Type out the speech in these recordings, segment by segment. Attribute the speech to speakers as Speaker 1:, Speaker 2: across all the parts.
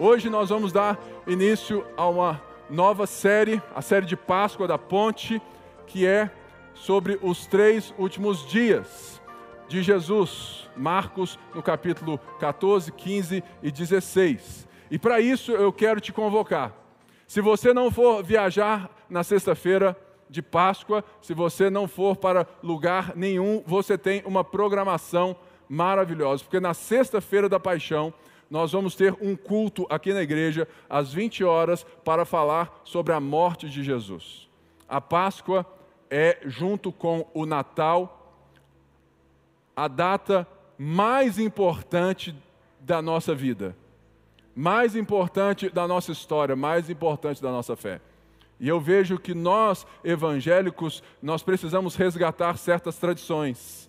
Speaker 1: Hoje nós vamos dar início a uma nova série, a série de Páscoa da Ponte, que é sobre os três últimos dias de Jesus. Marcos, no capítulo 14, 15 e 16. E para isso eu quero te convocar. Se você não for viajar na sexta-feira de Páscoa, se você não for para lugar nenhum, você tem uma programação maravilhosa, porque na sexta-feira da paixão nós vamos ter um culto aqui na igreja às 20 horas para falar sobre a morte de Jesus. A Páscoa é, junto com o Natal, a data mais importante da nossa vida, mais importante da nossa história, mais importante da nossa fé. E eu vejo que nós, evangélicos, nós precisamos resgatar certas tradições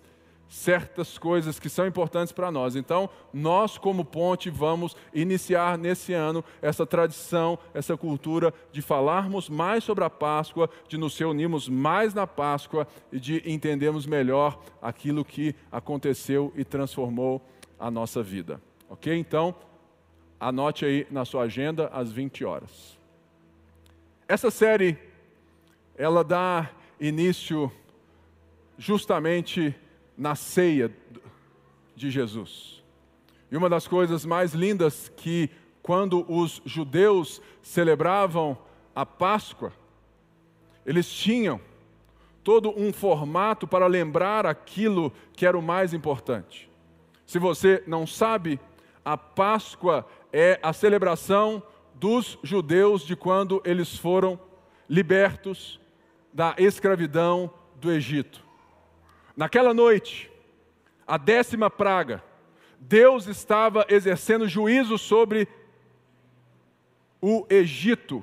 Speaker 1: certas coisas que são importantes para nós. Então, nós, como ponte, vamos iniciar nesse ano essa tradição, essa cultura de falarmos mais sobre a Páscoa, de nos reunirmos mais na Páscoa e de entendermos melhor aquilo que aconteceu e transformou a nossa vida. Ok? Então, anote aí na sua agenda às 20 horas. Essa série, ela dá início justamente na ceia de Jesus. E uma das coisas mais lindas que, quando os judeus celebravam a Páscoa, eles tinham todo um formato para lembrar aquilo que era o mais importante. Se você não sabe, a Páscoa é a celebração dos judeus de quando eles foram libertos da escravidão do Egito. Naquela noite, a décima praga, Deus estava exercendo juízo sobre o Egito,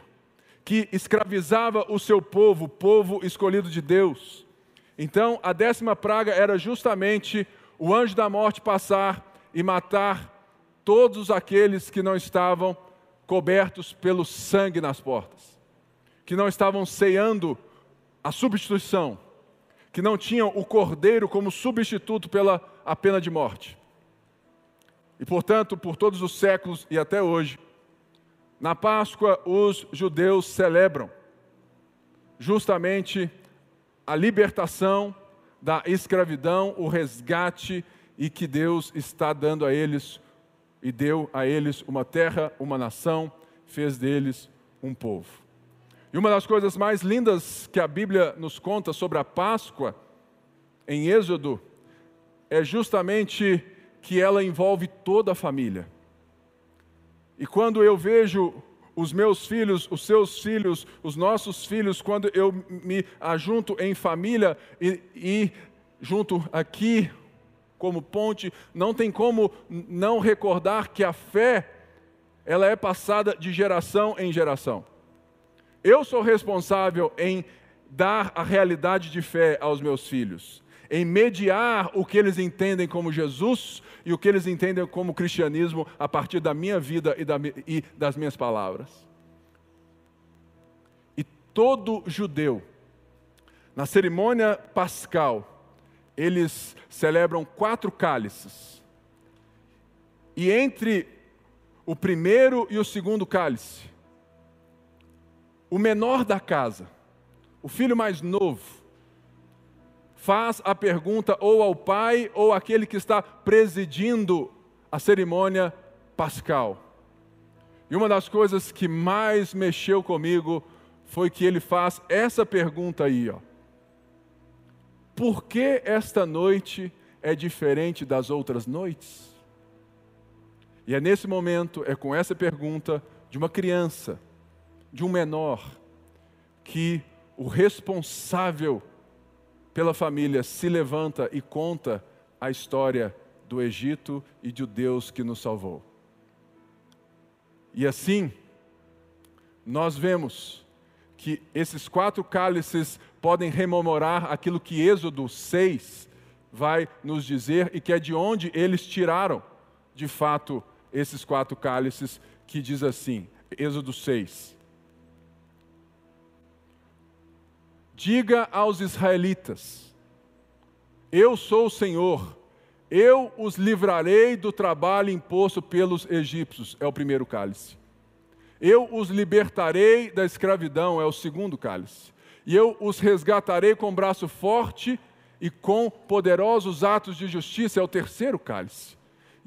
Speaker 1: que escravizava o seu povo, povo escolhido de Deus. Então, a décima praga era justamente o anjo da morte passar e matar todos aqueles que não estavam cobertos pelo sangue nas portas, que não estavam ceando a substituição que não tinham o cordeiro como substituto pela a pena de morte. E portanto, por todos os séculos e até hoje, na Páscoa os judeus celebram justamente a libertação da escravidão, o resgate e que Deus está dando a eles e deu a eles uma terra, uma nação, fez deles um povo. E uma das coisas mais lindas que a Bíblia nos conta sobre a Páscoa, em Êxodo, é justamente que ela envolve toda a família. E quando eu vejo os meus filhos, os seus filhos, os nossos filhos, quando eu me ajunto em família e, e junto aqui como ponte, não tem como não recordar que a fé ela é passada de geração em geração. Eu sou responsável em dar a realidade de fé aos meus filhos, em mediar o que eles entendem como Jesus e o que eles entendem como cristianismo a partir da minha vida e, da, e das minhas palavras. E todo judeu, na cerimônia pascal, eles celebram quatro cálices. E entre o primeiro e o segundo cálice, o menor da casa, o filho mais novo, faz a pergunta ou ao pai ou àquele que está presidindo a cerimônia pascal. E uma das coisas que mais mexeu comigo foi que ele faz essa pergunta aí, ó. Por que esta noite é diferente das outras noites? E é nesse momento, é com essa pergunta de uma criança, de um menor, que o responsável pela família se levanta e conta a história do Egito e de Deus que nos salvou. E assim, nós vemos que esses quatro cálices podem rememorar aquilo que Êxodo 6 vai nos dizer e que é de onde eles tiraram, de fato, esses quatro cálices, que diz assim, Êxodo 6. Diga aos israelitas: Eu sou o Senhor, Eu os livrarei do trabalho imposto pelos egípcios, é o primeiro cálice. Eu os libertarei da escravidão, é o segundo cálice. E eu os resgatarei com braço forte e com poderosos atos de justiça, é o terceiro cálice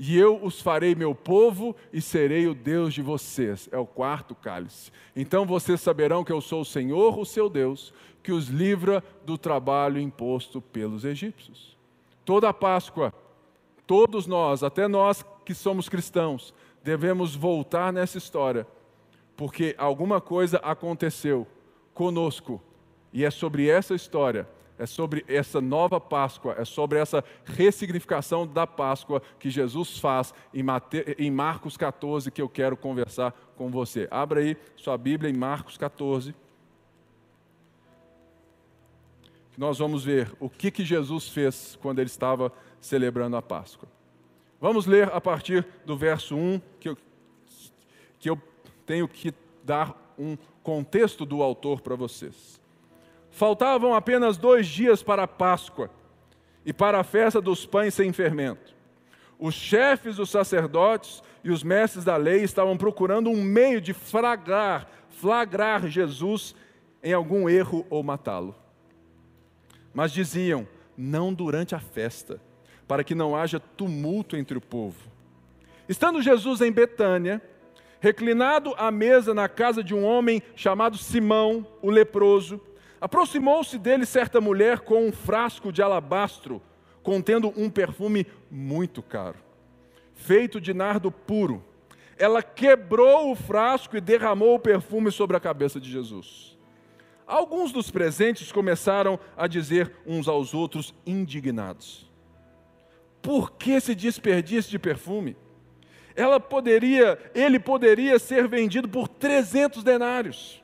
Speaker 1: e eu os farei meu povo e serei o Deus de vocês. É o quarto cálice. Então vocês saberão que eu sou o Senhor, o seu Deus, que os livra do trabalho imposto pelos egípcios. Toda a Páscoa, todos nós, até nós que somos cristãos, devemos voltar nessa história, porque alguma coisa aconteceu conosco, e é sobre essa história é sobre essa nova Páscoa, é sobre essa ressignificação da Páscoa que Jesus faz em, Mate... em Marcos 14 que eu quero conversar com você. Abra aí sua Bíblia em Marcos 14. Nós vamos ver o que, que Jesus fez quando ele estava celebrando a Páscoa. Vamos ler a partir do verso 1, que eu, que eu tenho que dar um contexto do autor para vocês. Faltavam apenas dois dias para a Páscoa e para a festa dos pães sem fermento. Os chefes dos sacerdotes e os mestres da lei estavam procurando um meio de flagrar, flagrar Jesus em algum erro ou matá-lo. Mas diziam: não durante a festa, para que não haja tumulto entre o povo. Estando Jesus em Betânia, reclinado à mesa na casa de um homem chamado Simão, o leproso, Aproximou-se dele certa mulher com um frasco de alabastro, contendo um perfume muito caro, feito de nardo puro. Ela quebrou o frasco e derramou o perfume sobre a cabeça de Jesus. Alguns dos presentes começaram a dizer uns aos outros, indignados: Por que esse desperdício de perfume? Ela poderia, ele poderia ser vendido por 300 denários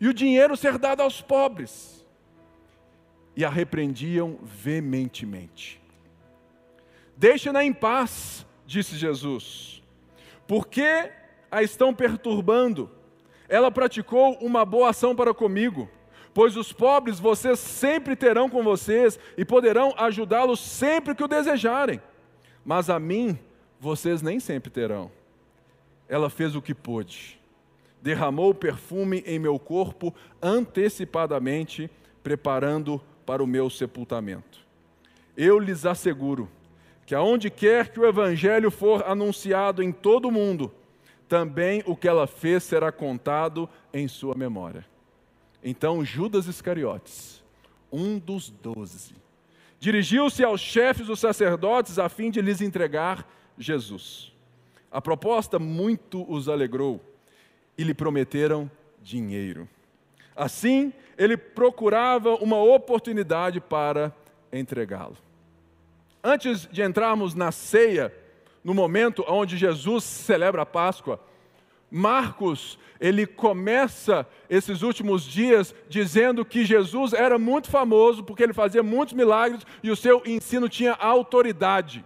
Speaker 1: e o dinheiro ser dado aos pobres. E a repreendiam veementemente. Deixe-na em paz, disse Jesus, porque a estão perturbando. Ela praticou uma boa ação para comigo, pois os pobres vocês sempre terão com vocês e poderão ajudá-los sempre que o desejarem, mas a mim vocês nem sempre terão. Ela fez o que pôde derramou perfume em meu corpo antecipadamente, preparando para o meu sepultamento. Eu lhes asseguro que aonde quer que o evangelho for anunciado em todo o mundo, também o que ela fez será contado em sua memória. Então Judas Iscariotes, um dos doze, dirigiu-se aos chefes dos sacerdotes a fim de lhes entregar Jesus. A proposta muito os alegrou e lhe prometeram dinheiro. Assim, ele procurava uma oportunidade para entregá-lo. Antes de entrarmos na ceia, no momento onde Jesus celebra a Páscoa, Marcos, ele começa esses últimos dias dizendo que Jesus era muito famoso porque ele fazia muitos milagres e o seu ensino tinha autoridade.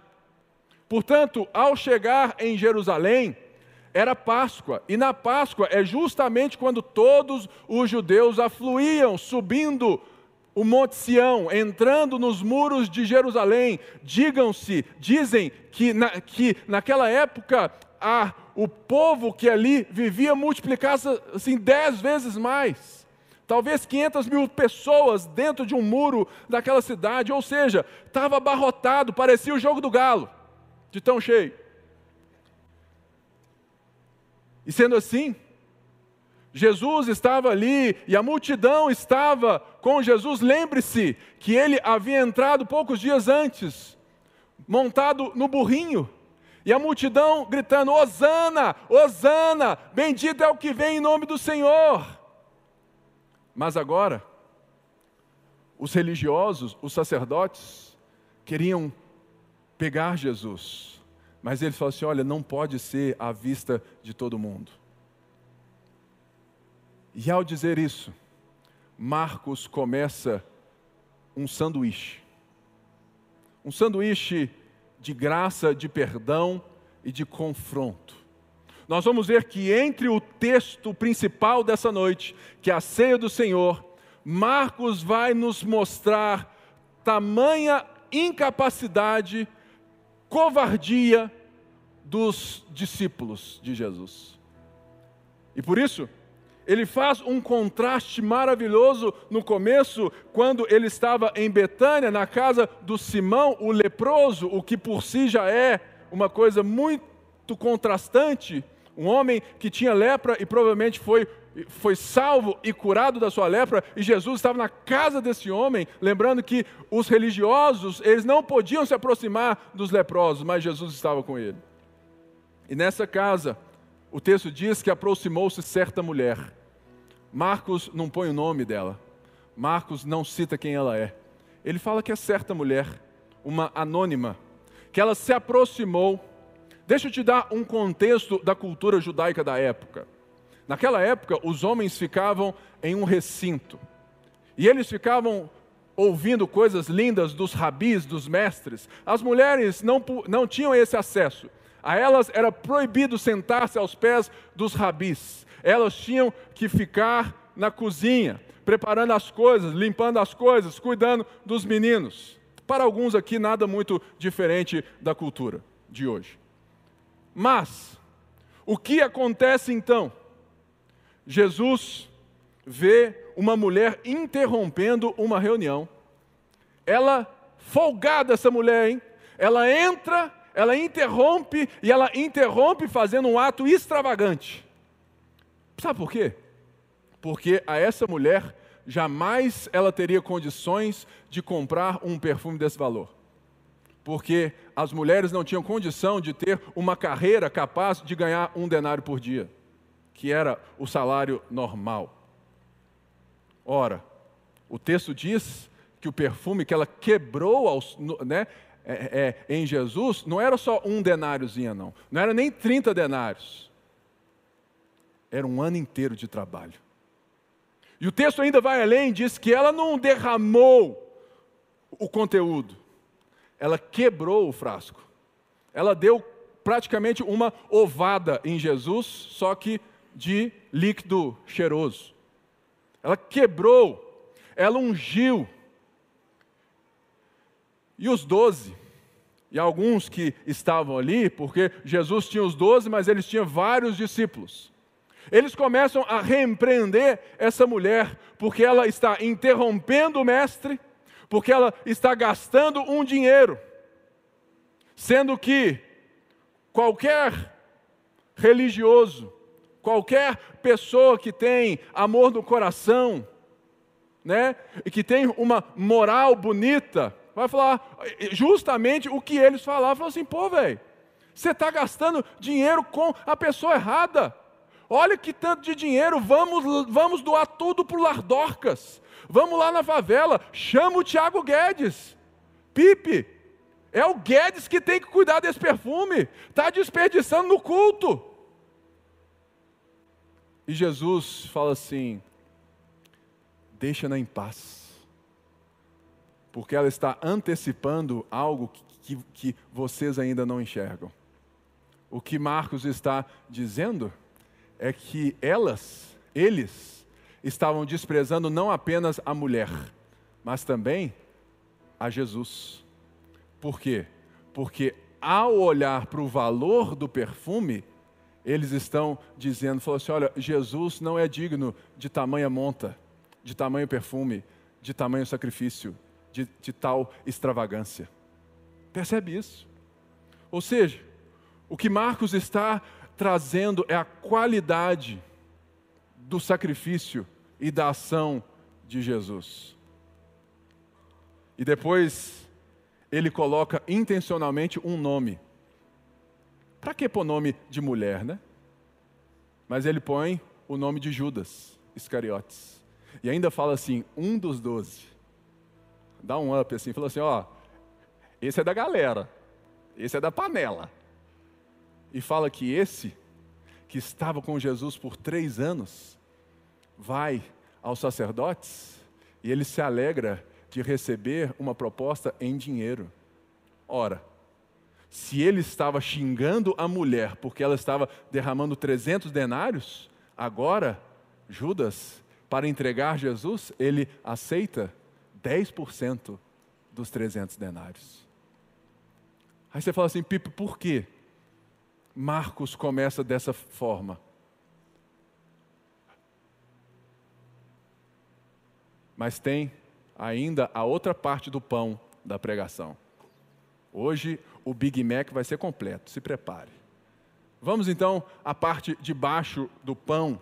Speaker 1: Portanto, ao chegar em Jerusalém, era Páscoa, e na Páscoa é justamente quando todos os judeus afluíam, subindo o Monte Sião, entrando nos muros de Jerusalém. Digam-se, dizem que, na, que naquela época a, o povo que ali vivia multiplicasse assim dez vezes mais. Talvez 500 mil pessoas dentro de um muro daquela cidade, ou seja, estava abarrotado, parecia o jogo do galo, de tão cheio. E sendo assim, Jesus estava ali e a multidão estava com Jesus. Lembre-se que ele havia entrado poucos dias antes, montado no burrinho, e a multidão gritando: Hosana, Hosana, bendito é o que vem em nome do Senhor. Mas agora, os religiosos, os sacerdotes, queriam pegar Jesus mas ele falou assim: olha, não pode ser à vista de todo mundo. E ao dizer isso, Marcos começa um sanduíche. Um sanduíche de graça, de perdão e de confronto. Nós vamos ver que entre o texto principal dessa noite, que é a ceia do Senhor, Marcos vai nos mostrar tamanha incapacidade covardia dos discípulos de Jesus. E por isso, ele faz um contraste maravilhoso no começo, quando ele estava em Betânia, na casa do Simão, o leproso, o que por si já é uma coisa muito contrastante, um homem que tinha lepra e provavelmente foi, foi salvo e curado da sua lepra, e Jesus estava na casa desse homem, lembrando que os religiosos, eles não podiam se aproximar dos leprosos, mas Jesus estava com ele. E nessa casa, o texto diz que aproximou-se certa mulher. Marcos não põe o nome dela. Marcos não cita quem ela é. Ele fala que é certa mulher, uma anônima, que ela se aproximou. Deixa eu te dar um contexto da cultura judaica da época. Naquela época, os homens ficavam em um recinto. E eles ficavam ouvindo coisas lindas dos rabis, dos mestres. As mulheres não, não tinham esse acesso. A elas era proibido sentar-se aos pés dos rabis. Elas tinham que ficar na cozinha, preparando as coisas, limpando as coisas, cuidando dos meninos. Para alguns aqui, nada muito diferente da cultura de hoje. Mas, o que acontece então? Jesus vê uma mulher interrompendo uma reunião. Ela, folgada essa mulher, hein? Ela entra ela interrompe e ela interrompe fazendo um ato extravagante. Sabe por quê? Porque a essa mulher jamais ela teria condições de comprar um perfume desse valor. Porque as mulheres não tinham condição de ter uma carreira capaz de ganhar um denário por dia, que era o salário normal. Ora, o texto diz que o perfume que ela quebrou, aos, né, é, é, em Jesus não era só um denáriozinho, não. Não era nem 30 denários. Era um ano inteiro de trabalho. E o texto ainda vai além, diz que ela não derramou o conteúdo, ela quebrou o frasco. Ela deu praticamente uma ovada em Jesus, só que de líquido cheiroso. Ela quebrou, ela ungiu e os doze, e alguns que estavam ali, porque Jesus tinha os doze, mas eles tinham vários discípulos. Eles começam a repreender essa mulher, porque ela está interrompendo o mestre, porque ela está gastando um dinheiro, sendo que qualquer religioso, qualquer pessoa que tem amor no coração, né, e que tem uma moral bonita, vai falar justamente o que eles falavam. Falou assim, pô, velho, você está gastando dinheiro com a pessoa errada. Olha que tanto de dinheiro, vamos, vamos doar tudo para o Lardorcas. Vamos lá na favela, chama o Tiago Guedes. Pipe, é o Guedes que tem que cuidar desse perfume. Está desperdiçando no culto. E Jesus fala assim: deixa-na em paz porque ela está antecipando algo que, que, que, vocês ainda não enxergam. O que Marcos está dizendo é que elas, eles, estavam desprezando não apenas a mulher, mas também a Jesus. Por quê? Porque ao olhar para o valor do perfume, eles estão dizendo, falou assim, olha, Jesus não é digno de tamanha monta, de tamanho perfume, de tamanho sacrifício de, de tal extravagância. Percebe isso? Ou seja, o que Marcos está trazendo é a qualidade do sacrifício e da ação de Jesus. E depois ele coloca intencionalmente um nome. Para que pôr nome de mulher, né? Mas ele põe o nome de Judas Iscariotes. E ainda fala assim: um dos doze dá um up assim, falou assim: ó, esse é da galera, esse é da panela. E fala que esse, que estava com Jesus por três anos, vai aos sacerdotes e ele se alegra de receber uma proposta em dinheiro. Ora, se ele estava xingando a mulher porque ela estava derramando 300 denários, agora Judas, para entregar Jesus, ele aceita 10% dos 300 denários. Aí você fala assim, Pipo, por quê? Marcos começa dessa forma. Mas tem ainda a outra parte do pão da pregação. Hoje o Big Mac vai ser completo, se prepare. Vamos então à parte de baixo do pão,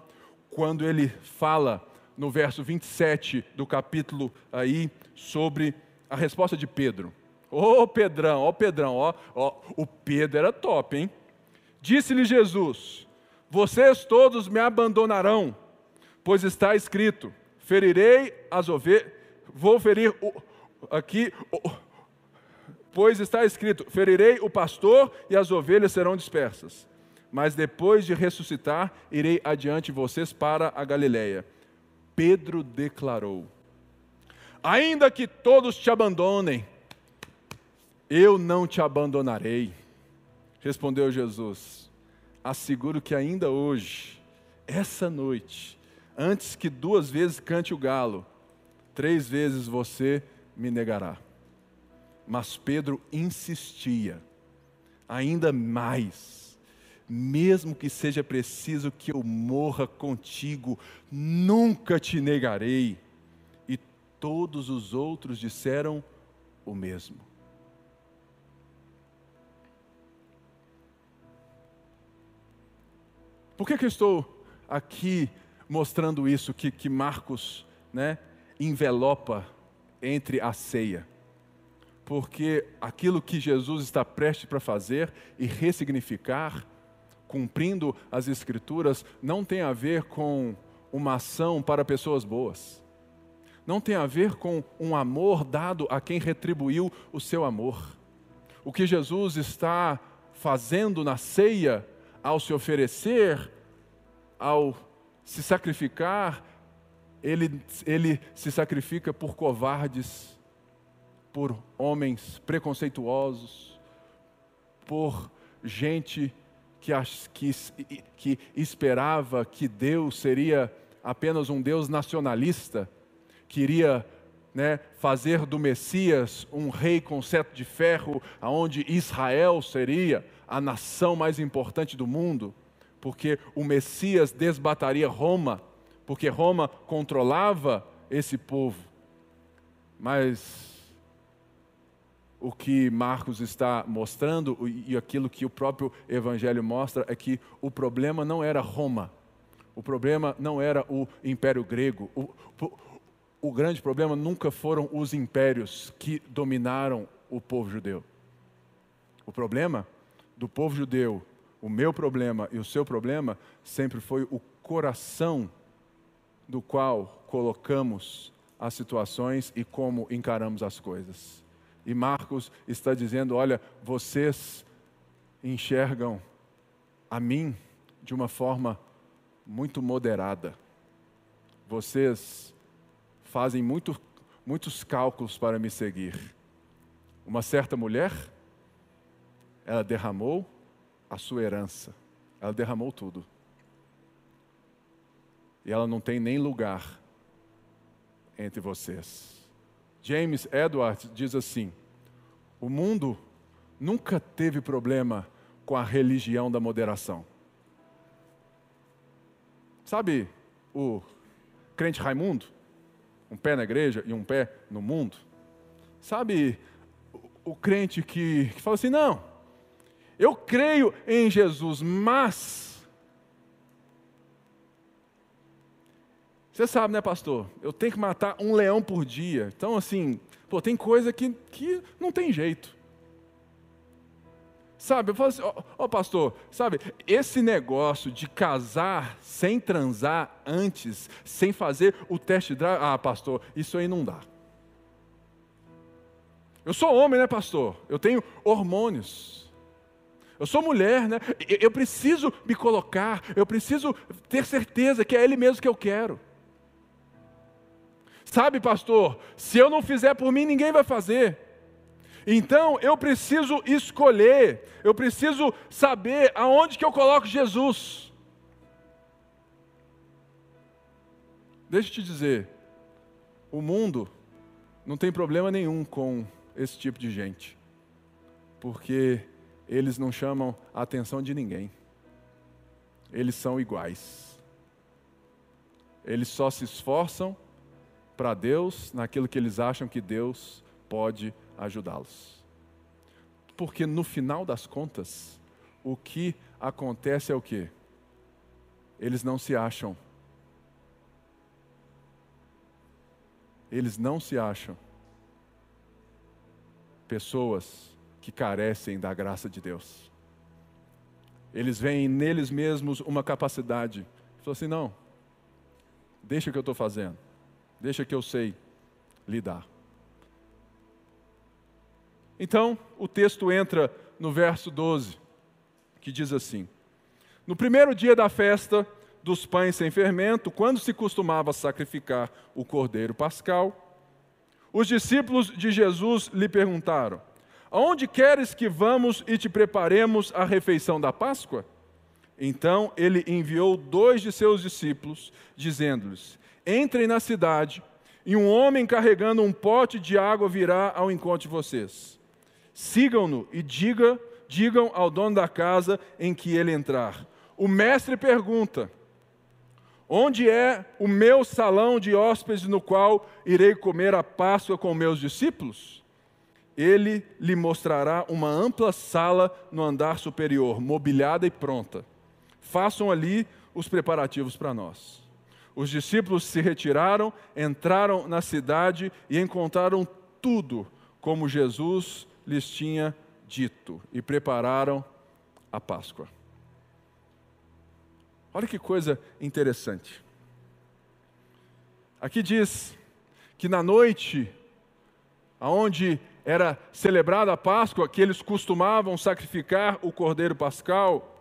Speaker 1: quando ele fala no verso 27 do capítulo aí sobre a resposta de Pedro. Ô oh, Pedrão, ó oh, Pedrão, ó, oh, o Pedro era top, hein? Disse-lhe Jesus: Vocês todos me abandonarão, pois está escrito: Ferirei as ovelhas, vou ferir o, aqui, o, pois está escrito: Ferirei o pastor e as ovelhas serão dispersas. Mas depois de ressuscitar, irei adiante vocês para a Galileia. Pedro declarou: Ainda que todos te abandonem, eu não te abandonarei. Respondeu Jesus: Asseguro que ainda hoje, essa noite, antes que duas vezes cante o galo, três vezes você me negará. Mas Pedro insistia, ainda mais, mesmo que seja preciso que eu morra contigo, nunca te negarei. E todos os outros disseram o mesmo. Por que, que eu estou aqui mostrando isso que, que Marcos né, envelopa entre a ceia? Porque aquilo que Jesus está prestes para fazer e ressignificar, cumprindo as Escrituras, não tem a ver com uma ação para pessoas boas. Não tem a ver com um amor dado a quem retribuiu o seu amor. O que Jesus está fazendo na ceia, ao se oferecer, ao se sacrificar, ele, ele se sacrifica por covardes por homens preconceituosos, por gente que, que, que esperava que Deus seria apenas um Deus nacionalista, queria né, fazer do Messias um rei com cetro de ferro, aonde Israel seria a nação mais importante do mundo, porque o Messias desbataria Roma, porque Roma controlava esse povo. Mas o que Marcos está mostrando e aquilo que o próprio Evangelho mostra é que o problema não era Roma, o problema não era o Império Grego, o, o, grande problema nunca foram os impérios que dominaram o povo judeu. O problema do povo judeu, o meu problema e o seu problema, sempre foi o coração do qual colocamos as situações e como encaramos as coisas. E Marcos está dizendo: olha, vocês enxergam a mim de uma forma muito moderada. Vocês fazem muito, muitos cálculos para me seguir. Uma certa mulher, ela derramou a sua herança, ela derramou tudo. E ela não tem nem lugar entre vocês. James Edwards diz assim: o mundo nunca teve problema com a religião da moderação. Sabe o crente Raimundo? Um pé na igreja e um pé no mundo? Sabe o, o crente que, que fala assim: não, eu creio em Jesus, mas. Você sabe, né, pastor? Eu tenho que matar um leão por dia. Então, assim, Pô, tem coisa que, que não tem jeito. Sabe, eu falo assim, ó, pastor, sabe, esse negócio de casar sem transar antes, sem fazer o teste drive, ah, pastor, isso aí não dá. Eu sou homem, né, pastor? Eu tenho hormônios. Eu sou mulher, né? Eu preciso me colocar, eu preciso ter certeza que é Ele mesmo que eu quero. Sabe, pastor, se eu não fizer por mim, ninguém vai fazer. Então eu preciso escolher, eu preciso saber aonde que eu coloco Jesus. Deixa eu te dizer, o mundo não tem problema nenhum com esse tipo de gente. Porque eles não chamam a atenção de ninguém. Eles são iguais. Eles só se esforçam para Deus naquilo que eles acham que Deus pode ajudá-los. Porque no final das contas, o que acontece é o quê? Eles não se acham. Eles não se acham pessoas que carecem da graça de Deus. Eles veem neles mesmos uma capacidade. Falam assim: não, deixa o que eu estou fazendo, deixa que eu sei lidar. Então, o texto entra no verso 12, que diz assim: No primeiro dia da festa dos pães sem fermento, quando se costumava sacrificar o cordeiro pascal, os discípulos de Jesus lhe perguntaram: Aonde queres que vamos e te preparemos a refeição da Páscoa? Então ele enviou dois de seus discípulos, dizendo-lhes: Entrem na cidade, e um homem carregando um pote de água virá ao encontro de vocês. Sigam-no e diga, digam ao dono da casa em que ele entrar. O mestre pergunta: Onde é o meu salão de hóspedes no qual irei comer a Páscoa com meus discípulos? ele lhe mostrará uma ampla sala no andar superior, mobiliada e pronta. Façam ali os preparativos para nós. Os discípulos se retiraram, entraram na cidade e encontraram tudo como Jesus lhes tinha dito e prepararam a Páscoa. Olha que coisa interessante. Aqui diz que na noite, aonde era celebrada a Páscoa, que eles costumavam sacrificar o cordeiro pascal,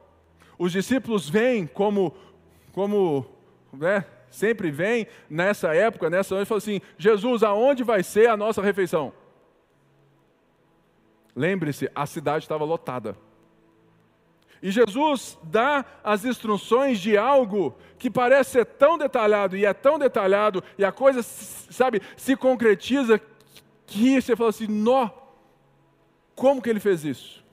Speaker 1: os discípulos vêm como, como né, sempre vêm nessa época, nessa hora, e falam assim: Jesus, aonde vai ser a nossa refeição? Lembre-se, a cidade estava lotada. E Jesus dá as instruções de algo que parece ser tão detalhado, e é tão detalhado, e a coisa, sabe, se concretiza que você fala assim, nó, como que ele fez isso?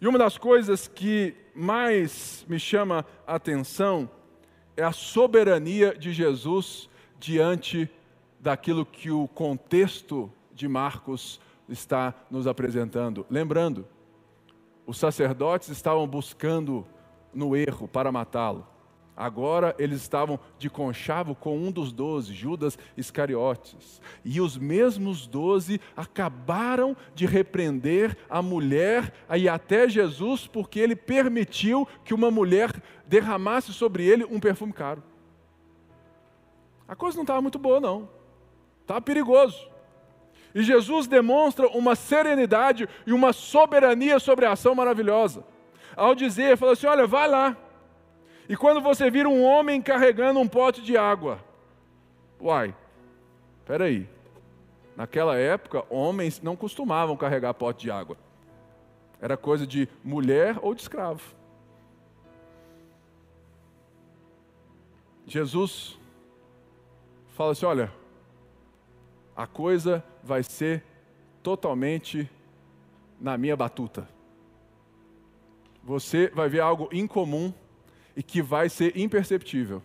Speaker 1: E uma das coisas que mais me chama a atenção é a soberania de Jesus diante daquilo que o contexto de Marcos está nos apresentando. Lembrando, os sacerdotes estavam buscando no erro para matá-lo. Agora eles estavam de conchavo com um dos doze, Judas Iscariotes. E os mesmos doze acabaram de repreender a mulher e até Jesus, porque ele permitiu que uma mulher derramasse sobre ele um perfume caro. A coisa não estava muito boa, não. Estava perigoso. E Jesus demonstra uma serenidade e uma soberania sobre a ação maravilhosa. Ao dizer, falou assim: olha, vai lá e quando você vira um homem carregando um pote de água, uai, aí. Naquela época, homens não costumavam carregar pote de água. Era coisa de mulher ou de escravo. Jesus fala assim: olha, a coisa vai ser totalmente na minha batuta. Você vai ver algo incomum e que vai ser imperceptível.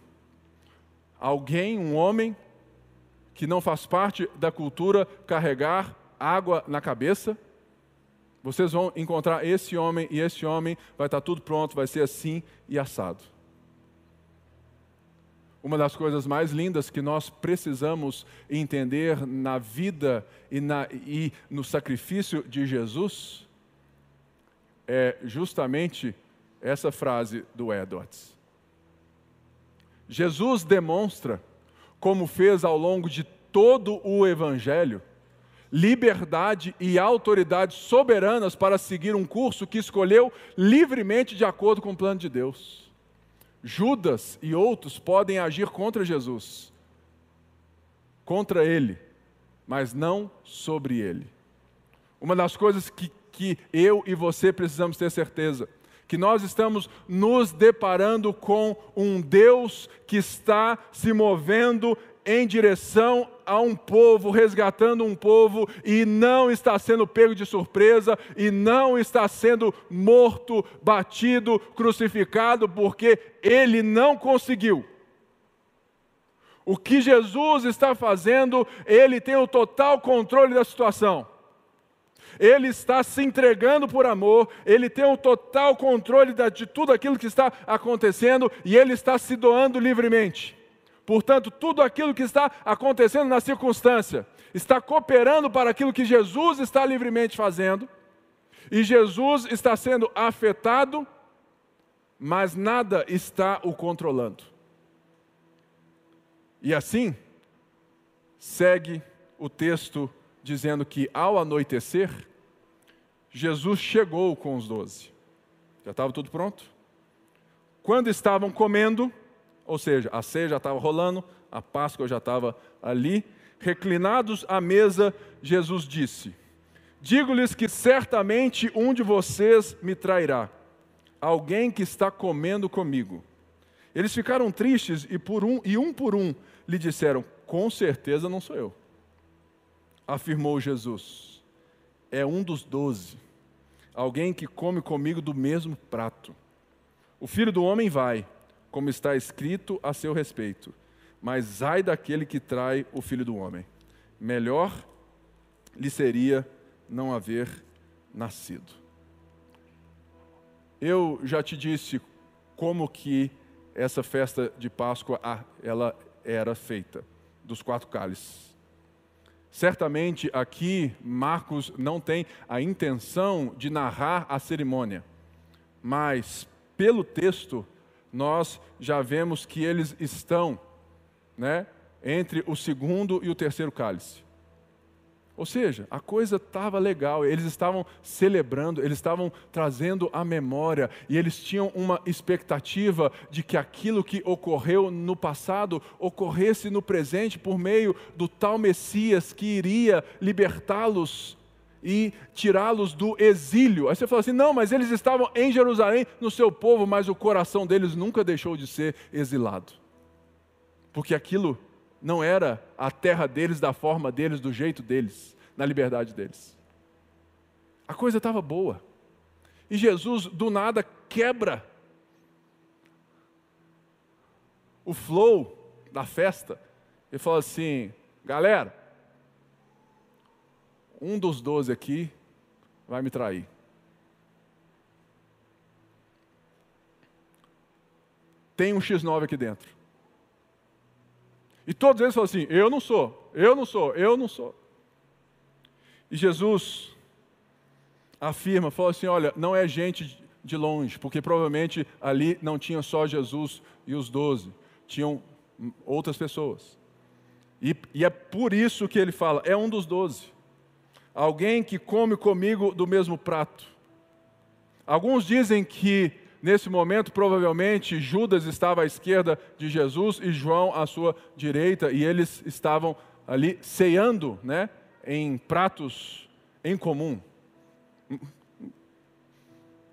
Speaker 1: Alguém, um homem, que não faz parte da cultura carregar água na cabeça, vocês vão encontrar esse homem e esse homem, vai estar tudo pronto, vai ser assim e assado. Uma das coisas mais lindas que nós precisamos entender na vida e, na, e no sacrifício de Jesus é justamente essa frase do Edwards. Jesus demonstra, como fez ao longo de todo o Evangelho, liberdade e autoridade soberanas para seguir um curso que escolheu livremente de acordo com o plano de Deus. Judas e outros podem agir contra Jesus, contra ele, mas não sobre ele. Uma das coisas que, que eu e você precisamos ter certeza que nós estamos nos deparando com um Deus que está se movendo em direção a um povo, resgatando um povo, e não está sendo pego de surpresa, e não está sendo morto, batido, crucificado, porque ele não conseguiu. O que Jesus está fazendo, ele tem o total controle da situação. Ele está se entregando por amor, ele tem o total controle de tudo aquilo que está acontecendo e ele está se doando livremente. Portanto, tudo aquilo que está acontecendo na circunstância está cooperando para aquilo que Jesus está livremente fazendo, e Jesus está sendo afetado, mas nada está o controlando. E assim, segue o texto dizendo que ao anoitecer, Jesus chegou com os doze. Já estava tudo pronto? Quando estavam comendo, ou seja, a ceia já estava rolando, a Páscoa já estava ali. Reclinados à mesa, Jesus disse: Digo-lhes que certamente um de vocês me trairá, alguém que está comendo comigo. Eles ficaram tristes e, por um, e um por um lhe disseram: Com certeza não sou eu. Afirmou Jesus: É um dos doze, alguém que come comigo do mesmo prato. O filho do homem vai como está escrito a seu respeito. Mas ai daquele que trai o filho do homem. Melhor lhe seria não haver nascido. Eu já te disse como que essa festa de Páscoa ah, ela era feita dos quatro cálices. Certamente aqui Marcos não tem a intenção de narrar a cerimônia, mas pelo texto nós já vemos que eles estão né, entre o segundo e o terceiro cálice. Ou seja, a coisa estava legal, eles estavam celebrando, eles estavam trazendo a memória e eles tinham uma expectativa de que aquilo que ocorreu no passado ocorresse no presente por meio do tal Messias que iria libertá-los e tirá-los do exílio. Aí você fala assim: não, mas eles estavam em Jerusalém, no seu povo, mas o coração deles nunca deixou de ser exilado. Porque aquilo não era a terra deles, da forma deles, do jeito deles, na liberdade deles. A coisa estava boa. E Jesus, do nada, quebra o flow da festa e fala assim: galera, um dos doze aqui vai me trair. Tem um X9 aqui dentro. E todos eles falam assim: Eu não sou, eu não sou, eu não sou. E Jesus afirma, fala assim: Olha, não é gente de longe, porque provavelmente ali não tinha só Jesus e os doze, tinham outras pessoas. E, e, é por isso que ele fala: é um dos doze alguém que come comigo do mesmo prato. Alguns dizem que nesse momento provavelmente Judas estava à esquerda de Jesus e João à sua direita e eles estavam ali ceando, né, em pratos em comum.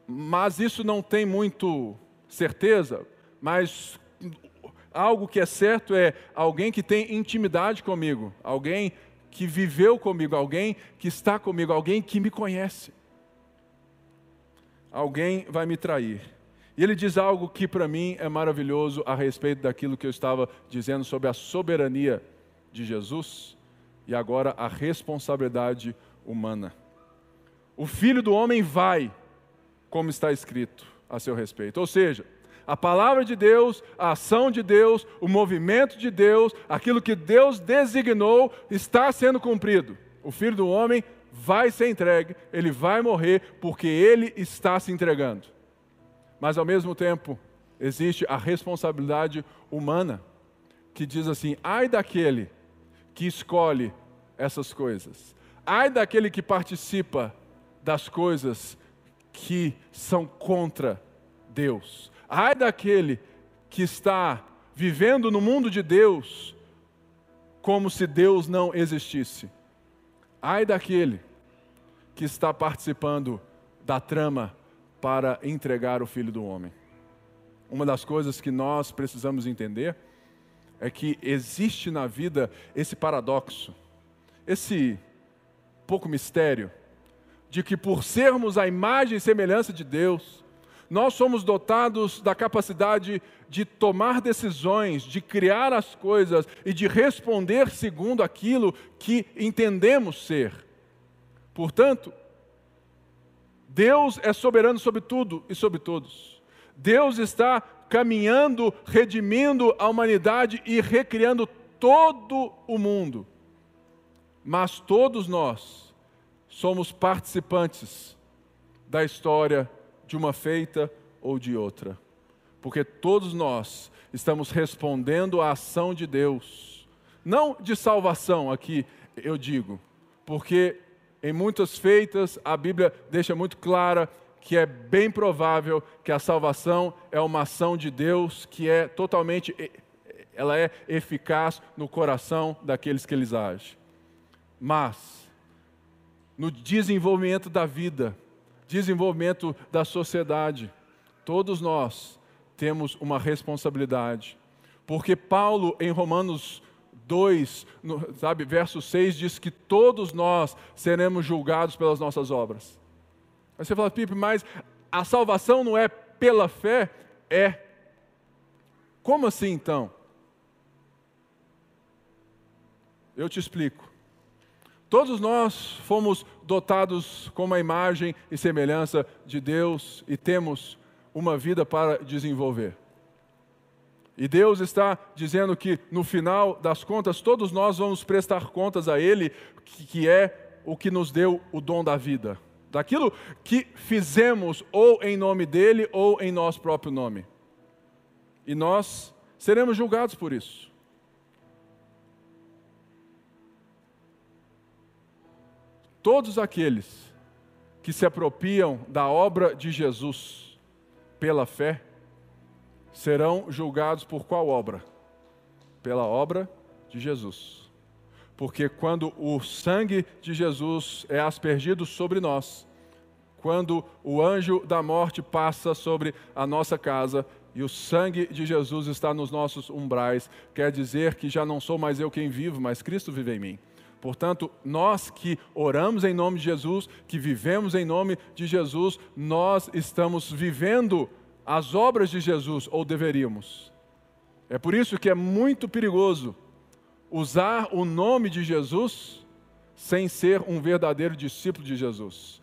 Speaker 1: Mas isso não tem muito certeza, mas algo que é certo é alguém que tem intimidade comigo, alguém que viveu comigo, alguém que está comigo, alguém que me conhece. Alguém vai me trair. E ele diz algo que para mim é maravilhoso a respeito daquilo que eu estava dizendo sobre a soberania de Jesus e agora a responsabilidade humana. O filho do homem vai, como está escrito a seu respeito. Ou seja, a palavra de Deus, a ação de Deus, o movimento de Deus, aquilo que Deus designou está sendo cumprido. O filho do homem vai ser entregue, ele vai morrer porque ele está se entregando. Mas ao mesmo tempo, existe a responsabilidade humana que diz assim: ai daquele que escolhe essas coisas, ai daquele que participa das coisas que são contra Deus, Ai daquele que está vivendo no mundo de Deus como se Deus não existisse. Ai daquele que está participando da trama para entregar o filho do homem. Uma das coisas que nós precisamos entender é que existe na vida esse paradoxo, esse pouco mistério, de que por sermos a imagem e semelhança de Deus, nós somos dotados da capacidade de tomar decisões, de criar as coisas e de responder segundo aquilo que entendemos ser. Portanto, Deus é soberano sobre tudo e sobre todos. Deus está caminhando, redimindo a humanidade e recriando todo o mundo. Mas todos nós somos participantes da história de uma feita ou de outra. Porque todos nós estamos respondendo à ação de Deus. Não de salvação aqui, eu digo, porque em muitas feitas a Bíblia deixa muito clara que é bem provável que a salvação é uma ação de Deus que é totalmente ela é eficaz no coração daqueles que eles agem. Mas no desenvolvimento da vida, desenvolvimento da sociedade, todos nós temos uma responsabilidade. Porque Paulo em Romanos 2, no, sabe, verso 6 diz que todos nós seremos julgados pelas nossas obras. Aí você fala, Pipe, mas a salvação não é pela fé? É. Como assim então? Eu te explico. Todos nós fomos dotados com uma imagem e semelhança de Deus e temos uma vida para desenvolver. E Deus está dizendo que no final das contas, todos nós vamos prestar contas a Ele, que é o que nos deu o dom da vida daquilo que fizemos ou em nome dele ou em nosso próprio nome. E nós seremos julgados por isso. Todos aqueles que se apropriam da obra de Jesus pela fé serão julgados por qual obra? Pela obra de Jesus. Porque quando o sangue de Jesus é aspergido sobre nós, quando o anjo da morte passa sobre a nossa casa e o sangue de Jesus está nos nossos umbrais, quer dizer que já não sou mais eu quem vivo, mas Cristo vive em mim. Portanto, nós que oramos em nome de Jesus, que vivemos em nome de Jesus, nós estamos vivendo as obras de Jesus, ou deveríamos. É por isso que é muito perigoso usar o nome de Jesus sem ser um verdadeiro discípulo de Jesus,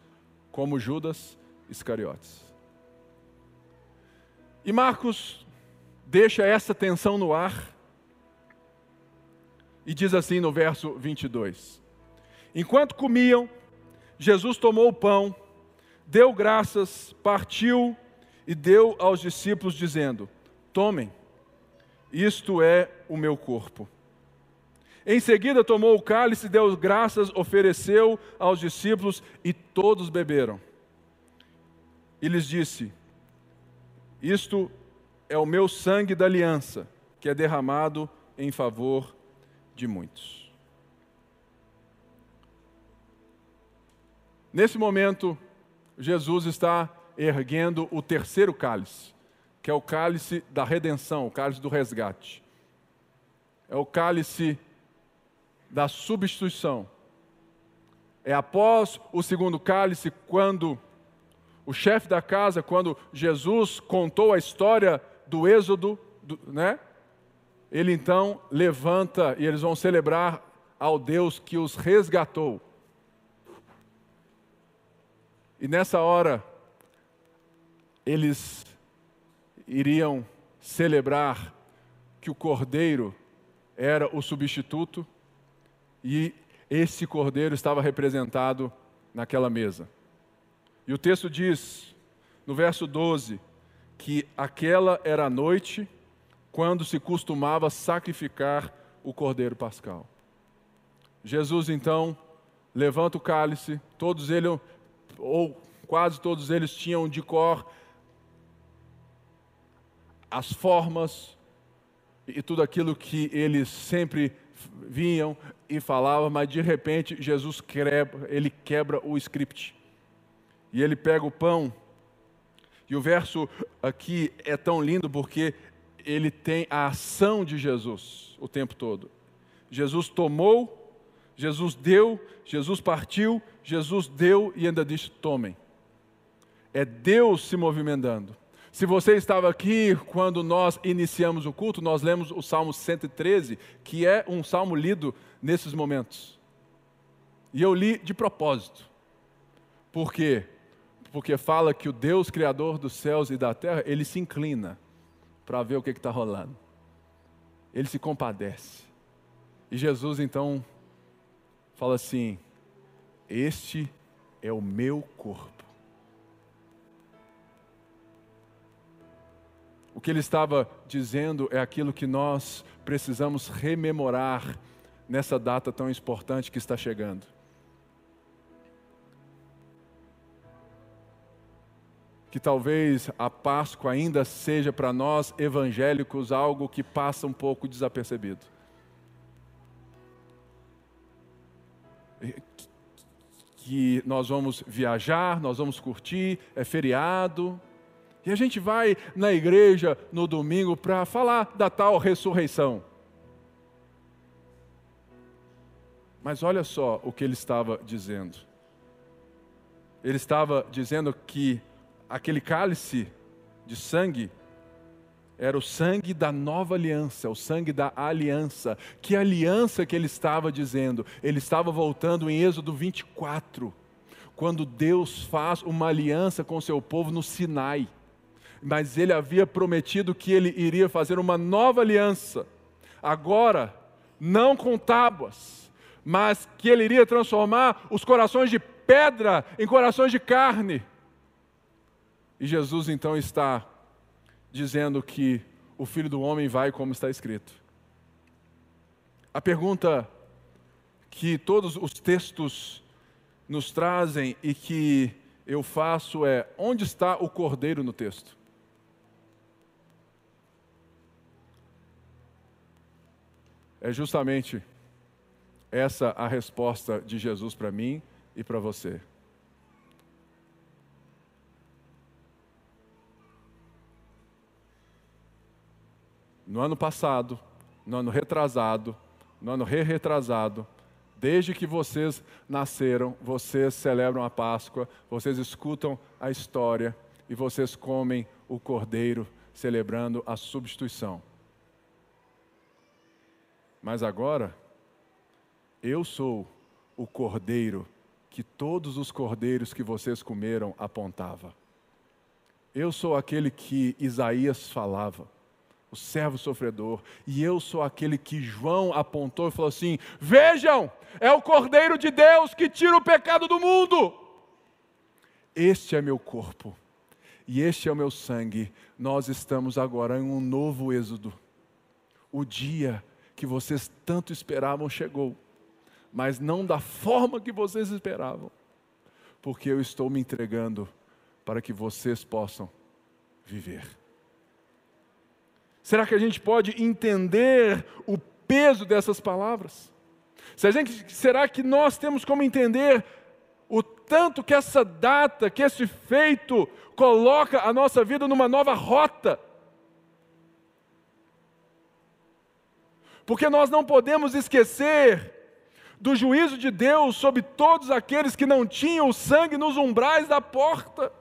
Speaker 1: como Judas Iscariotes. E Marcos deixa essa tensão no ar e diz assim no verso 22: Enquanto comiam, Jesus tomou o pão, deu graças, partiu e deu aos discípulos, dizendo: Tomem, isto é o meu corpo. Em seguida tomou o cálice, deu graças, ofereceu aos discípulos e todos beberam. E lhes disse: Isto é o meu sangue da aliança, que é derramado em favor de muitos. Nesse momento, Jesus está erguendo o terceiro cálice, que é o cálice da redenção, o cálice do resgate. É o cálice da substituição. É após o segundo cálice, quando o chefe da casa, quando Jesus contou a história do Êxodo, do, né? Ele então levanta e eles vão celebrar ao Deus que os resgatou. E nessa hora, eles iriam celebrar que o cordeiro era o substituto e esse cordeiro estava representado naquela mesa. E o texto diz, no verso 12, que aquela era a noite quando se costumava sacrificar o cordeiro pascal. Jesus então levanta o cálice, todos eles, ou quase todos eles tinham de cor as formas e tudo aquilo que eles sempre vinham e falavam, mas de repente Jesus quebra, ele quebra o script. E ele pega o pão. E o verso aqui é tão lindo porque ele tem a ação de Jesus o tempo todo. Jesus tomou, Jesus deu, Jesus partiu, Jesus deu e ainda disse: tomem. É Deus se movimentando. Se você estava aqui quando nós iniciamos o culto, nós lemos o Salmo 113, que é um salmo lido nesses momentos. E eu li de propósito. Por quê? Porque fala que o Deus Criador dos céus e da terra, ele se inclina para ver o que está rolando. Ele se compadece. E Jesus então fala assim: Este é o meu corpo. O que ele estava dizendo é aquilo que nós precisamos rememorar nessa data tão importante que está chegando. que talvez a Páscoa ainda seja para nós evangélicos algo que passa um pouco desapercebido. Que nós vamos viajar, nós vamos curtir, é feriado, e a gente vai na igreja no domingo para falar da tal ressurreição. Mas olha só o que ele estava dizendo. Ele estava dizendo que aquele cálice de sangue era o sangue da nova aliança, o sangue da aliança. Que aliança que ele estava dizendo? Ele estava voltando em Êxodo 24, quando Deus faz uma aliança com seu povo no Sinai. Mas ele havia prometido que ele iria fazer uma nova aliança. Agora, não com tábuas, mas que ele iria transformar os corações de pedra em corações de carne e Jesus então está dizendo que o filho do homem vai como está escrito. A pergunta que todos os textos nos trazem e que eu faço é: onde está o cordeiro no texto? É justamente essa a resposta de Jesus para mim e para você. no ano passado, no ano retrasado, no ano re-retrasado, desde que vocês nasceram, vocês celebram a Páscoa, vocês escutam a história e vocês comem o cordeiro, celebrando a substituição. Mas agora, eu sou o cordeiro que todos os cordeiros que vocês comeram apontava. Eu sou aquele que Isaías falava o servo sofredor, e eu sou aquele que João apontou e falou assim: Vejam, é o Cordeiro de Deus que tira o pecado do mundo. Este é meu corpo e este é o meu sangue. Nós estamos agora em um novo êxodo. O dia que vocês tanto esperavam chegou, mas não da forma que vocês esperavam, porque eu estou me entregando para que vocês possam viver. Será que a gente pode entender o peso dessas palavras? será que nós temos como entender o tanto que essa data, que esse feito, coloca a nossa vida numa nova rota? Porque nós não podemos esquecer do juízo de Deus sobre todos aqueles que não tinham sangue nos umbrais da porta,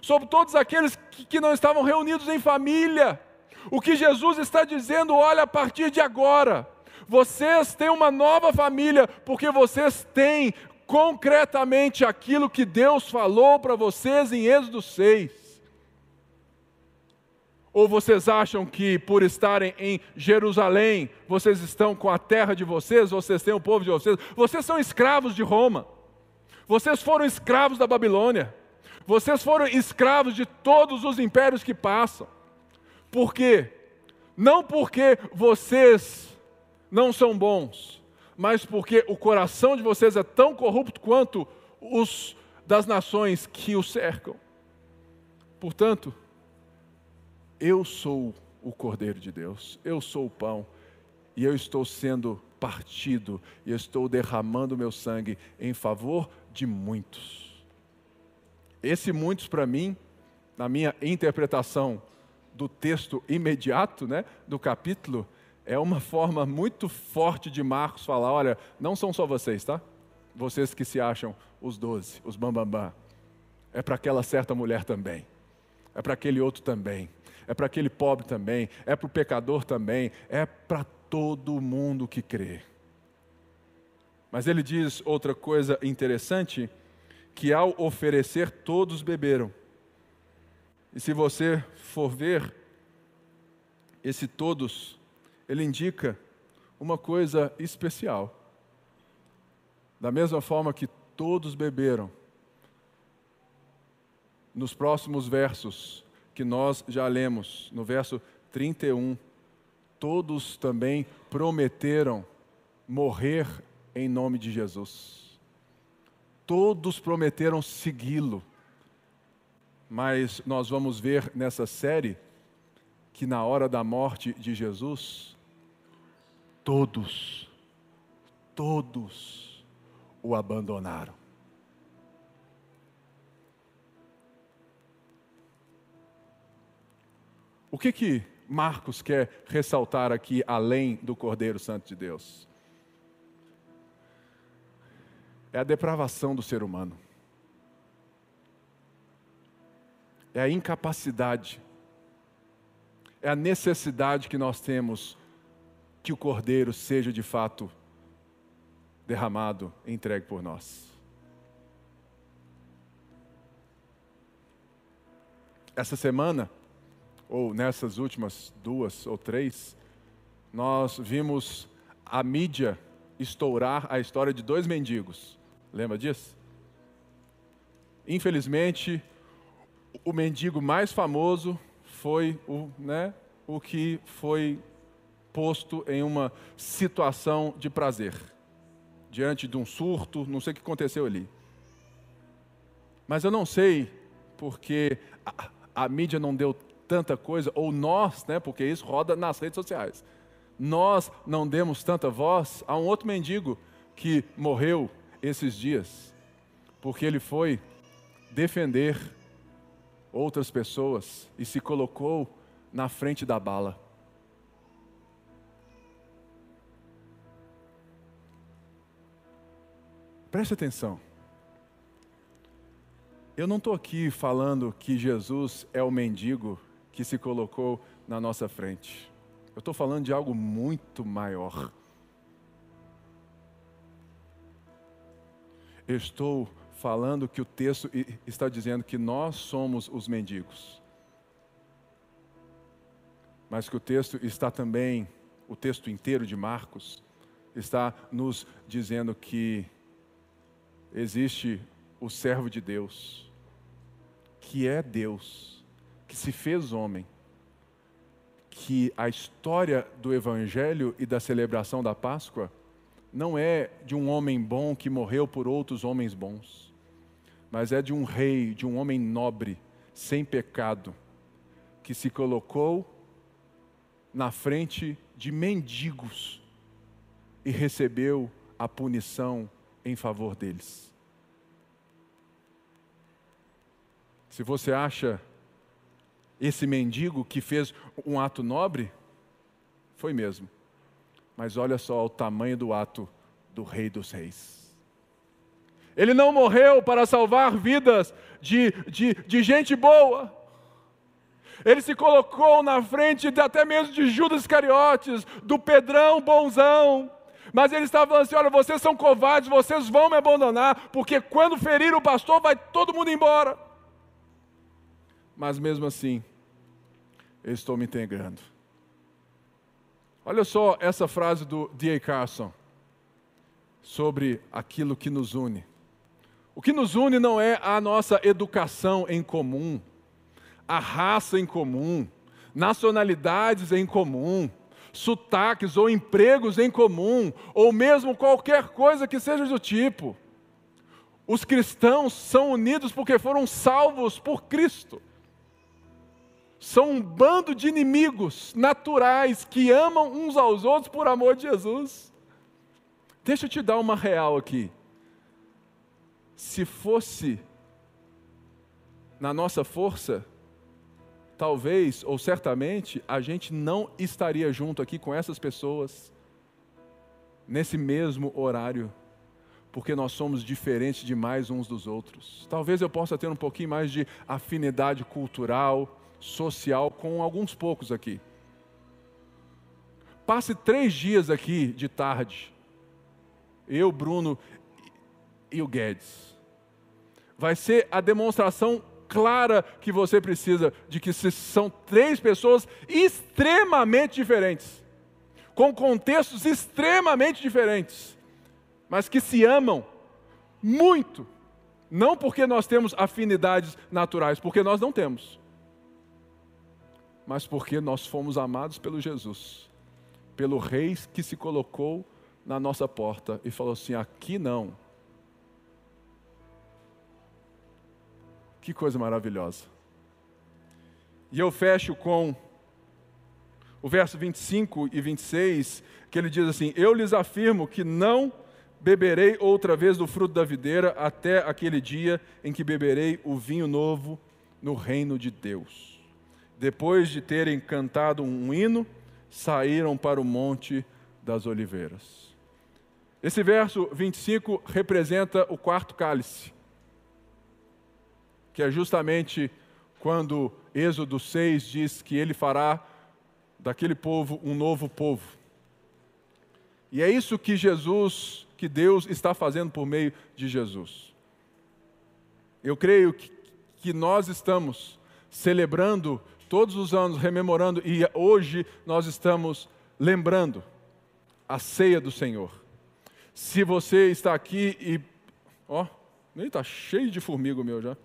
Speaker 1: sobre todos aqueles que, não estavam reunidos em família o que Jesus está dizendo, olha, a partir de agora, vocês têm uma nova família, porque vocês têm concretamente aquilo que Deus falou para vocês em Êxodo 6. Ou vocês acham que por estarem em Jerusalém, vocês estão com a terra de vocês, vocês têm o povo de vocês? Vocês são escravos de Roma. Vocês foram escravos da Babilônia. Vocês foram escravos de todos os impérios que passam. Por quê? Não porque vocês não são bons, mas porque o coração de vocês é tão corrupto quanto os das nações que o cercam. Portanto, eu sou o Cordeiro de Deus, eu sou o pão, e eu estou sendo partido, e eu estou derramando meu sangue em favor de muitos. Esse muitos, para mim, na minha interpretação do texto imediato, né, do capítulo, é uma forma muito forte de Marcos falar: olha, não são só vocês, tá? Vocês que se acham os doze, os bambambam. Bam, bam. É para aquela certa mulher também. É para aquele outro também. É para aquele pobre também. É para o pecador também. É para todo mundo que crê. Mas ele diz outra coisa interessante: que ao oferecer, todos beberam. E se você for ver, esse todos, ele indica uma coisa especial. Da mesma forma que todos beberam, nos próximos versos que nós já lemos, no verso 31, todos também prometeram morrer em nome de Jesus. Todos prometeram segui-lo. Mas nós vamos ver nessa série que na hora da morte de Jesus, todos, todos o abandonaram. O que que Marcos quer ressaltar aqui além do Cordeiro Santo de Deus? É a depravação do ser humano. É a incapacidade. É a necessidade que nós temos que o Cordeiro seja de fato derramado entregue por nós. Essa semana, ou nessas últimas duas ou três, nós vimos a mídia estourar a história de dois mendigos. Lembra disso? Infelizmente, o mendigo mais famoso foi o, né, o que foi posto em uma situação de prazer, diante de um surto, não sei o que aconteceu ali. Mas eu não sei porque a, a mídia não deu tanta coisa, ou nós, né, porque isso roda nas redes sociais, nós não demos tanta voz a um outro mendigo que morreu esses dias, porque ele foi defender outras pessoas e se colocou na frente da bala. Preste atenção. Eu não estou aqui falando que Jesus é o mendigo que se colocou na nossa frente. Eu estou falando de algo muito maior. Estou falando que o texto está dizendo que nós somos os mendigos. Mas que o texto está também, o texto inteiro de Marcos, está nos dizendo que existe o servo de Deus, que é Deus que se fez homem, que a história do Evangelho e da celebração da Páscoa não é de um homem bom que morreu por outros homens bons, mas é de um rei, de um homem nobre, sem pecado, que se colocou na frente de mendigos e recebeu a punição em favor deles. Se você acha esse mendigo que fez um ato nobre? Foi mesmo. Mas olha só o tamanho do ato do Rei dos Reis. Ele não morreu para salvar vidas de, de, de gente boa. Ele se colocou na frente de, até mesmo de Judas Iscariotes, do Pedrão bonzão. Mas ele estava falando assim: olha, vocês são covardes, vocês vão me abandonar, porque quando ferir o pastor, vai todo mundo embora mas mesmo assim, eu estou me integrando. Olha só essa frase do D.A. Carson sobre aquilo que nos une. O que nos une não é a nossa educação em comum, a raça em comum, nacionalidades em comum, sotaques ou empregos em comum, ou mesmo qualquer coisa que seja do tipo. Os cristãos são unidos porque foram salvos por Cristo são um bando de inimigos naturais que amam uns aos outros por amor de Jesus. Deixa eu te dar uma real aqui. Se fosse na nossa força, talvez ou certamente a gente não estaria junto aqui com essas pessoas nesse mesmo horário, porque nós somos diferentes demais uns dos outros. Talvez eu possa ter um pouquinho mais de afinidade cultural, social com alguns poucos aqui. Passe três dias aqui de tarde, eu, Bruno e o Guedes. Vai ser a demonstração clara que você precisa de que são três pessoas extremamente diferentes, com contextos extremamente diferentes, mas que se amam muito, não porque nós temos afinidades naturais, porque nós não temos, mas porque nós fomos amados pelo Jesus, pelo Rei que se colocou na nossa porta e falou assim: aqui não. Que coisa maravilhosa. E eu fecho com o verso 25 e 26, que ele diz assim: Eu lhes afirmo que não beberei outra vez do fruto da videira até aquele dia em que beberei o vinho novo no reino de Deus. Depois de terem cantado um hino, saíram para o monte das oliveiras. Esse verso 25 representa o quarto cálice, que é justamente quando Êxodo 6 diz que ele fará daquele povo um novo povo. E é isso que Jesus, que Deus está fazendo por meio de Jesus. Eu creio que, que nós estamos celebrando todos os anos, rememorando, e hoje nós estamos lembrando a ceia do Senhor. Se você está aqui e. Ó, nem está cheio de formiga meu já.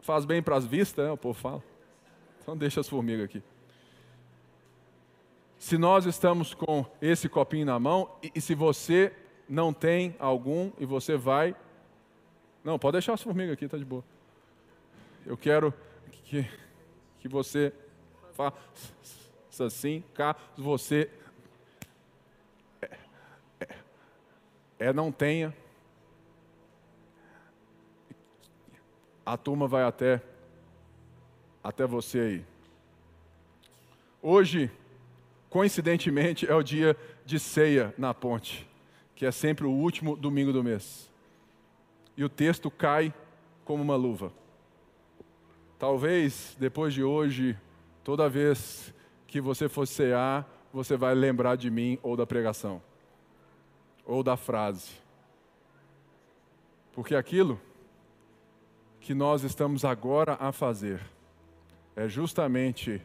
Speaker 1: Faz bem para as vistas, né? O povo fala. Então deixa as formigas aqui. Se nós estamos com esse copinho na mão, e, e se você não tem algum e você vai. Não, pode deixar as formigas aqui, está de boa. Eu quero que, que você faça assim, caso você é, é, é, não tenha, a turma vai até até você aí. Hoje, coincidentemente, é o dia de ceia na ponte, que é sempre o último domingo do mês. E o texto cai como uma luva. Talvez depois de hoje, toda vez que você for cear, você vai lembrar de mim ou da pregação, ou da frase. Porque aquilo que nós estamos agora a fazer é justamente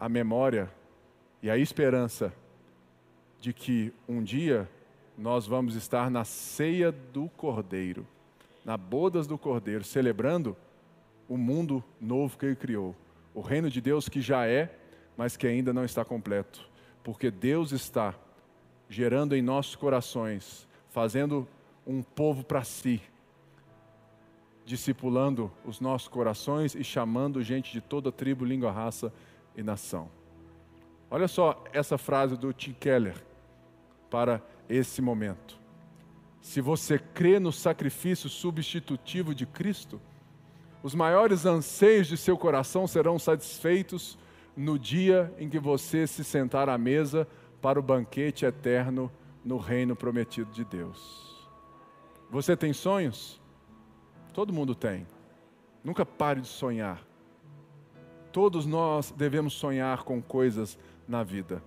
Speaker 1: a memória e a esperança de que um dia nós vamos estar na ceia do Cordeiro, na bodas do Cordeiro, celebrando o mundo novo que ele criou, o reino de Deus que já é mas que ainda não está completo, porque Deus está gerando em nossos corações, fazendo um povo para si, discipulando os nossos corações e chamando gente de toda tribo, língua, raça e nação. Olha só essa frase do Tim Keller para esse momento. Se você crê no sacrifício substitutivo de Cristo, os maiores anseios de seu coração serão satisfeitos no dia em que você se sentar à mesa para o banquete eterno no reino prometido de Deus. Você tem sonhos? Todo mundo tem. Nunca pare de sonhar. Todos nós devemos sonhar com coisas na vida.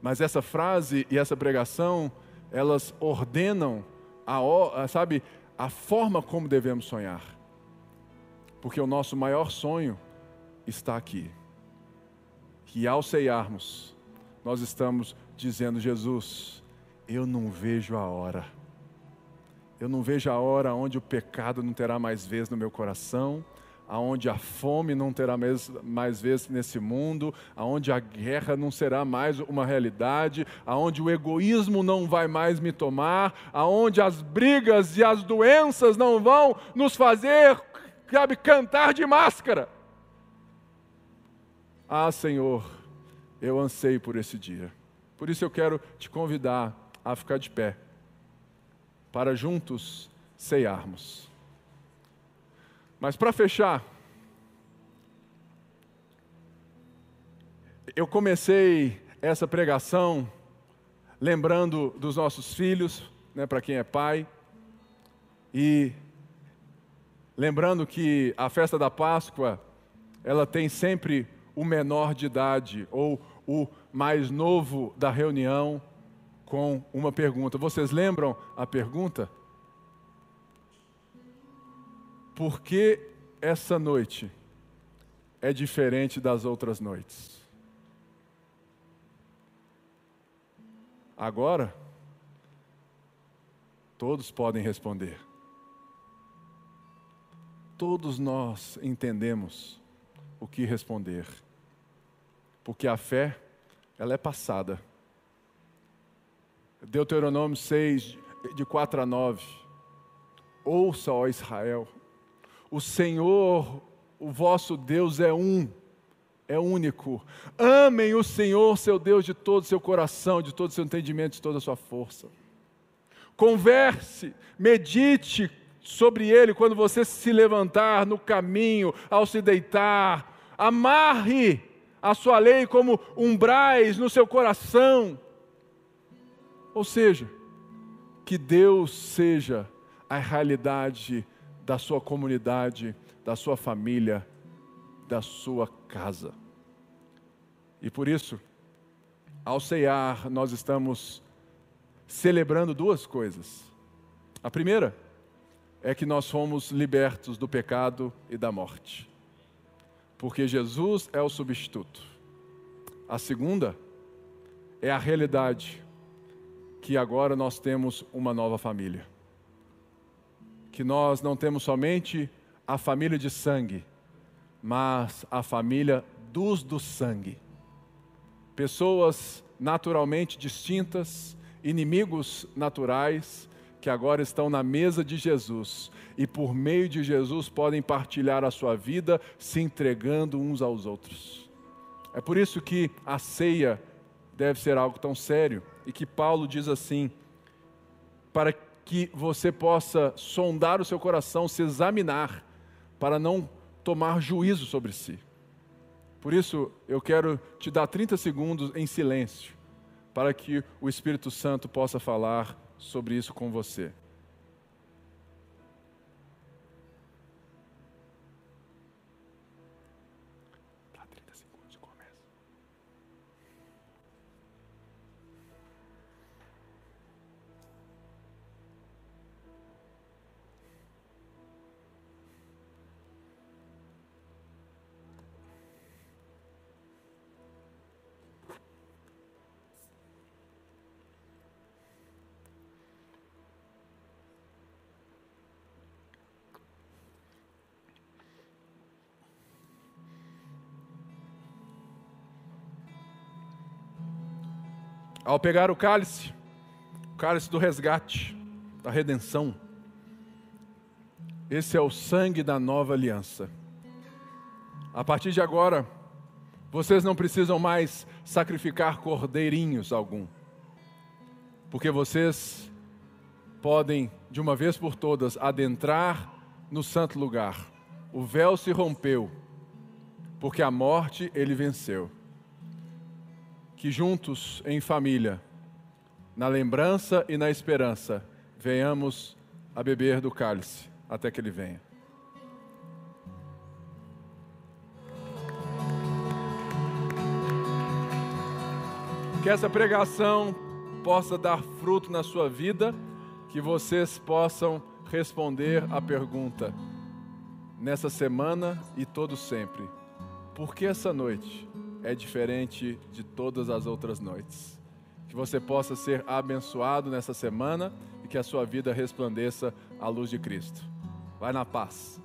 Speaker 1: Mas essa frase e essa pregação, elas ordenam a, sabe, a forma como devemos sonhar. Porque o nosso maior sonho está aqui que ao ceiarmos, nós estamos dizendo: Jesus, eu não vejo a hora. Eu não vejo a hora onde o pecado não terá mais vez no meu coração, aonde a fome não terá mais, mais vez nesse mundo, aonde a guerra não será mais uma realidade, aonde o egoísmo não vai mais me tomar, aonde as brigas e as doenças não vão nos fazer, sabe, cantar de máscara. Ah, Senhor, eu anseio por esse dia. Por isso eu quero te convidar a ficar de pé, para juntos ceiarmos. Mas para fechar, eu comecei essa pregação lembrando dos nossos filhos, né, para quem é pai, e lembrando que a festa da Páscoa, ela tem sempre o menor de idade ou o mais novo da reunião com uma pergunta. Vocês lembram a pergunta? Por que essa noite é diferente das outras noites? Agora, todos podem responder. Todos nós entendemos o que responder, porque a fé, ela é passada. Deuteronômio 6, de 4 a 9. Ouça, ó Israel, o Senhor, o vosso Deus é um é único. Amem o Senhor, seu Deus, de todo o seu coração, de todo o seu entendimento, de toda a sua força. Converse, medite sobre ele quando você se levantar no caminho, ao se deitar. Amarre a sua lei como umbrais no seu coração. Ou seja, que Deus seja a realidade da sua comunidade, da sua família, da sua casa. E por isso, ao ceiar, nós estamos celebrando duas coisas. A primeira é que nós fomos libertos do pecado e da morte, porque Jesus é o substituto. A segunda é a realidade que agora nós temos uma nova família. Que nós não temos somente a família de sangue, mas a família dos do sangue pessoas naturalmente distintas, inimigos naturais, que agora estão na mesa de Jesus e por meio de Jesus podem partilhar a sua vida se entregando uns aos outros. É por isso que a ceia deve ser algo tão sério e que Paulo diz assim: para que você possa sondar o seu coração, se examinar, para não tomar juízo sobre si. Por isso, eu quero te dar 30 segundos em silêncio, para que o Espírito Santo possa falar sobre isso com você. Ao pegar o cálice, o cálice do resgate, da redenção, esse é o sangue da nova aliança. A partir de agora, vocês não precisam mais sacrificar cordeirinhos algum, porque vocês podem, de uma vez por todas, adentrar no santo lugar. O véu se rompeu, porque a morte ele venceu que juntos, em família, na lembrança e na esperança, venhamos a beber do cálice até que ele venha. Que essa pregação possa dar fruto na sua vida, que vocês possam responder a pergunta nessa semana e todo sempre. Por que essa noite? É diferente de todas as outras noites. Que você possa ser abençoado nessa semana e que a sua vida resplandeça à luz de Cristo. Vai na paz.